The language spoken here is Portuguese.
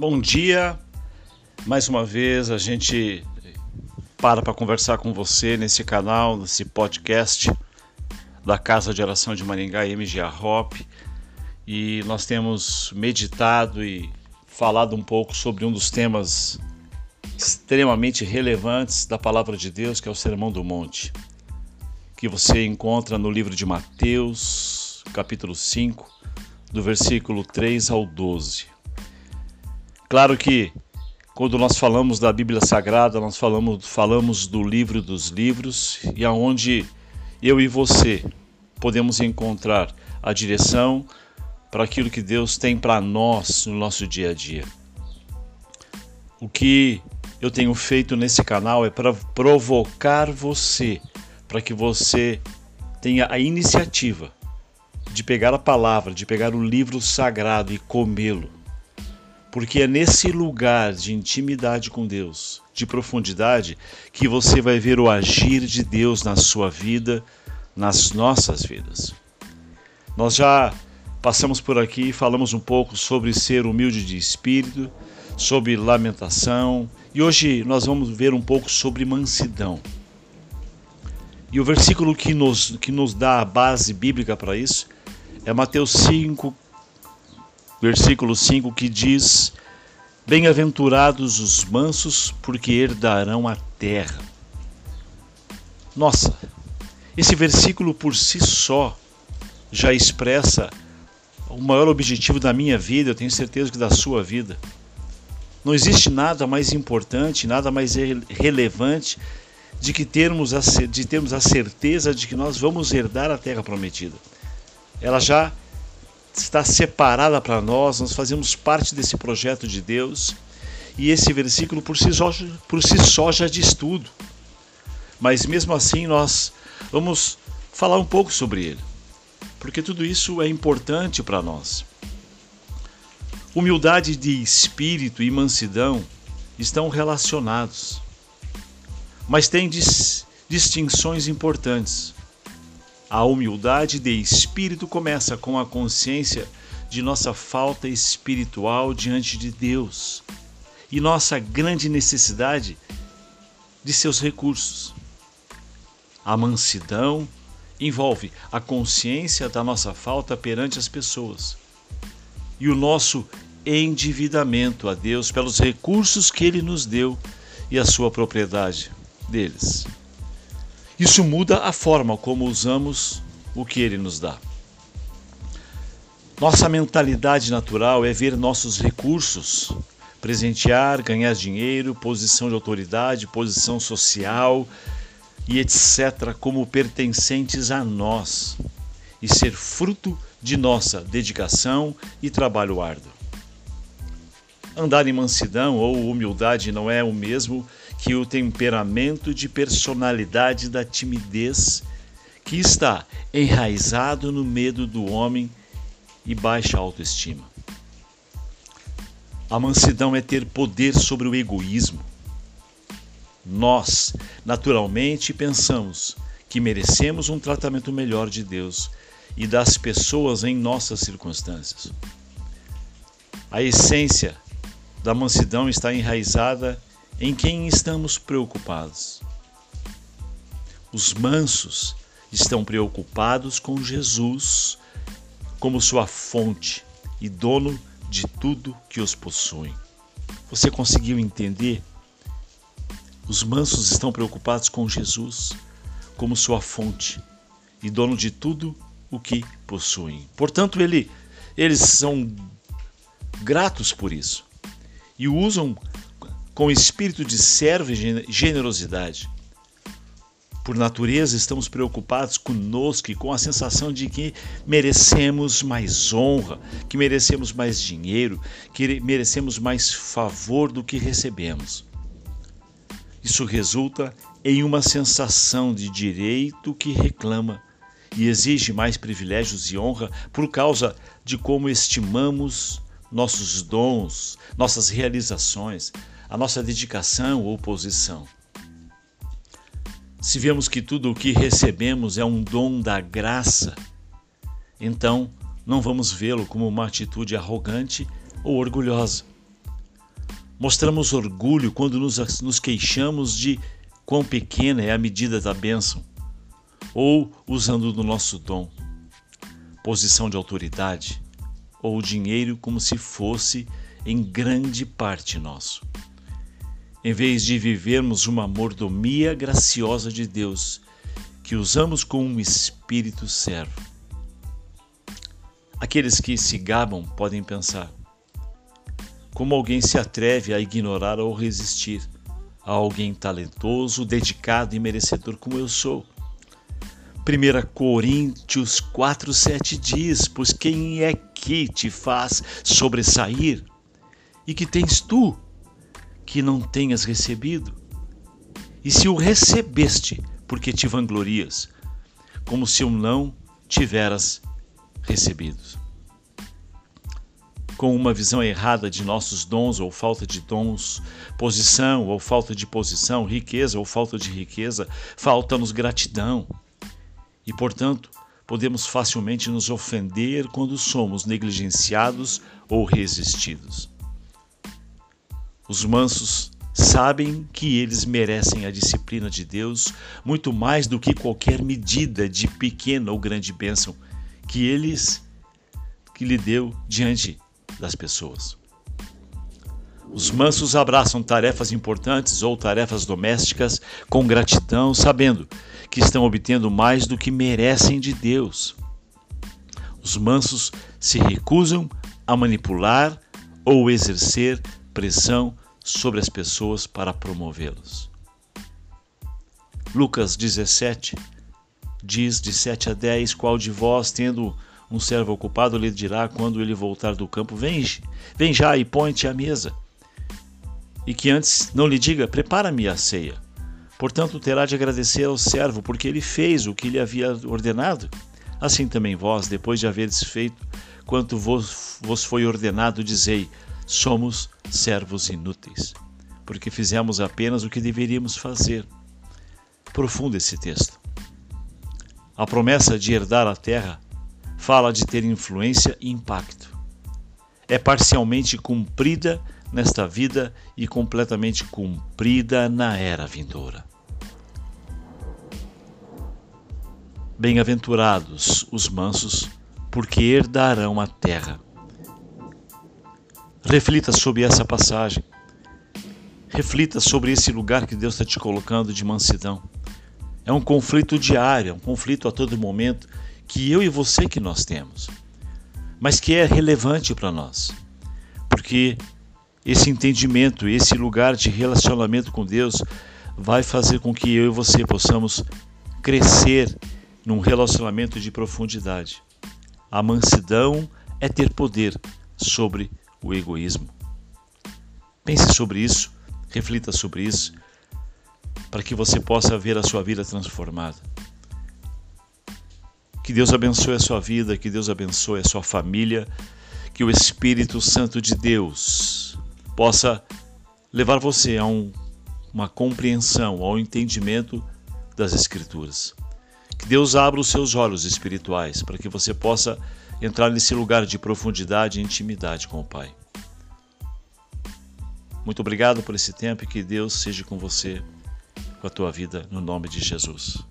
Bom dia. Mais uma vez a gente para para conversar com você nesse canal, nesse podcast da Casa de Oração de Maringá, MGA Hop. E nós temos meditado e falado um pouco sobre um dos temas extremamente relevantes da palavra de Deus, que é o Sermão do Monte, que você encontra no livro de Mateus, capítulo 5, do versículo 3 ao 12. Claro que quando nós falamos da Bíblia Sagrada, nós falamos, falamos do livro dos livros e aonde eu e você podemos encontrar a direção para aquilo que Deus tem para nós no nosso dia a dia. O que eu tenho feito nesse canal é para provocar você, para que você tenha a iniciativa de pegar a palavra, de pegar o livro sagrado e comê-lo. Porque é nesse lugar de intimidade com Deus, de profundidade, que você vai ver o agir de Deus na sua vida, nas nossas vidas. Nós já passamos por aqui e falamos um pouco sobre ser humilde de espírito, sobre lamentação, e hoje nós vamos ver um pouco sobre mansidão. E o versículo que nos, que nos dá a base bíblica para isso é Mateus 5, versículo 5, que diz: Bem-aventurados os mansos, porque herdarão a terra. Nossa, esse versículo por si só já expressa o maior objetivo da minha vida, eu tenho certeza que da sua vida. Não existe nada mais importante, nada mais relevante de que termos a, de termos a certeza de que nós vamos herdar a terra prometida ela já está separada para nós, nós fazemos parte desse projeto de Deus. E esse versículo por si só, por si só já diz tudo. Mas mesmo assim nós vamos falar um pouco sobre ele, porque tudo isso é importante para nós. Humildade de espírito e mansidão estão relacionados, mas têm dis distinções importantes. A humildade de espírito começa com a consciência de nossa falta espiritual diante de Deus e nossa grande necessidade de seus recursos. A mansidão envolve a consciência da nossa falta perante as pessoas e o nosso endividamento a Deus pelos recursos que Ele nos deu e a sua propriedade deles. Isso muda a forma como usamos o que ele nos dá. Nossa mentalidade natural é ver nossos recursos, presentear, ganhar dinheiro, posição de autoridade, posição social e etc., como pertencentes a nós e ser fruto de nossa dedicação e trabalho árduo. Andar em mansidão ou humildade não é o mesmo que o temperamento de personalidade da timidez que está enraizado no medo do homem e baixa autoestima. A mansidão é ter poder sobre o egoísmo. Nós, naturalmente, pensamos que merecemos um tratamento melhor de Deus e das pessoas em nossas circunstâncias. A essência da mansidão está enraizada em quem estamos preocupados. Os mansos estão preocupados com Jesus como sua fonte e dono de tudo que os possui. Você conseguiu entender? Os mansos estão preocupados com Jesus como sua fonte e dono de tudo o que possuem. Portanto, ele, eles são gratos por isso e o usam com espírito de servo e generosidade. Por natureza, estamos preocupados conosco e com a sensação de que merecemos mais honra, que merecemos mais dinheiro, que merecemos mais favor do que recebemos. Isso resulta em uma sensação de direito que reclama e exige mais privilégios e honra por causa de como estimamos nossos dons, nossas realizações, a nossa dedicação ou posição. Se vemos que tudo o que recebemos é um dom da graça, então não vamos vê-lo como uma atitude arrogante ou orgulhosa. Mostramos orgulho quando nos, nos queixamos de quão pequena é a medida da bênção, ou usando do nosso dom, posição de autoridade ou dinheiro como se fosse em grande parte nosso. Em vez de vivermos uma mordomia graciosa de Deus, que usamos com um espírito servo. Aqueles que se gabam podem pensar: como alguém se atreve a ignorar ou resistir a alguém talentoso, dedicado e merecedor como eu sou? 1 Coríntios 4,7 diz: Pois quem é que te faz sobressair? E que tens tu que não tenhas recebido? E se o recebeste, porque te vanglorias, como se o não tiveras recebido? Com uma visão errada de nossos dons ou falta de dons, posição ou falta de posição, riqueza ou falta de riqueza, falta-nos gratidão. E, portanto, podemos facilmente nos ofender quando somos negligenciados ou resistidos. Os mansos sabem que eles merecem a disciplina de Deus muito mais do que qualquer medida de pequena ou grande bênção que eles que lhe deu diante das pessoas. Os mansos abraçam tarefas importantes ou tarefas domésticas com gratidão, sabendo que estão obtendo mais do que merecem de Deus. Os mansos se recusam a manipular ou exercer pressão sobre as pessoas para promovê-los. Lucas 17 diz de 7 a 10: Qual de vós, tendo um servo ocupado, lhe dirá quando ele voltar do campo: Vem, vem já e põe-te à mesa? e que antes não lhe diga: prepara-me a ceia. Portanto, terá de agradecer ao servo, porque ele fez o que lhe havia ordenado. Assim também vós, depois de haveres feito quanto vos, vos foi ordenado, dizei: somos servos inúteis, porque fizemos apenas o que deveríamos fazer. Profundo esse texto. A promessa de herdar a terra fala de ter influência e impacto. É parcialmente cumprida nesta vida e completamente cumprida na era vindoura. Bem-aventurados os mansos, porque herdarão a terra. Reflita sobre essa passagem. Reflita sobre esse lugar que Deus está te colocando de mansidão. É um conflito diário, é um conflito a todo momento que eu e você que nós temos, mas que é relevante para nós, porque esse entendimento, esse lugar de relacionamento com Deus vai fazer com que eu e você possamos crescer num relacionamento de profundidade. A mansidão é ter poder sobre o egoísmo. Pense sobre isso, reflita sobre isso, para que você possa ver a sua vida transformada. Que Deus abençoe a sua vida, que Deus abençoe a sua família, que o Espírito Santo de Deus possa levar você a um, uma compreensão, ao entendimento das Escrituras. Que Deus abra os seus olhos espirituais para que você possa entrar nesse lugar de profundidade e intimidade com o Pai. Muito obrigado por esse tempo e que Deus seja com você, com a tua vida, no nome de Jesus.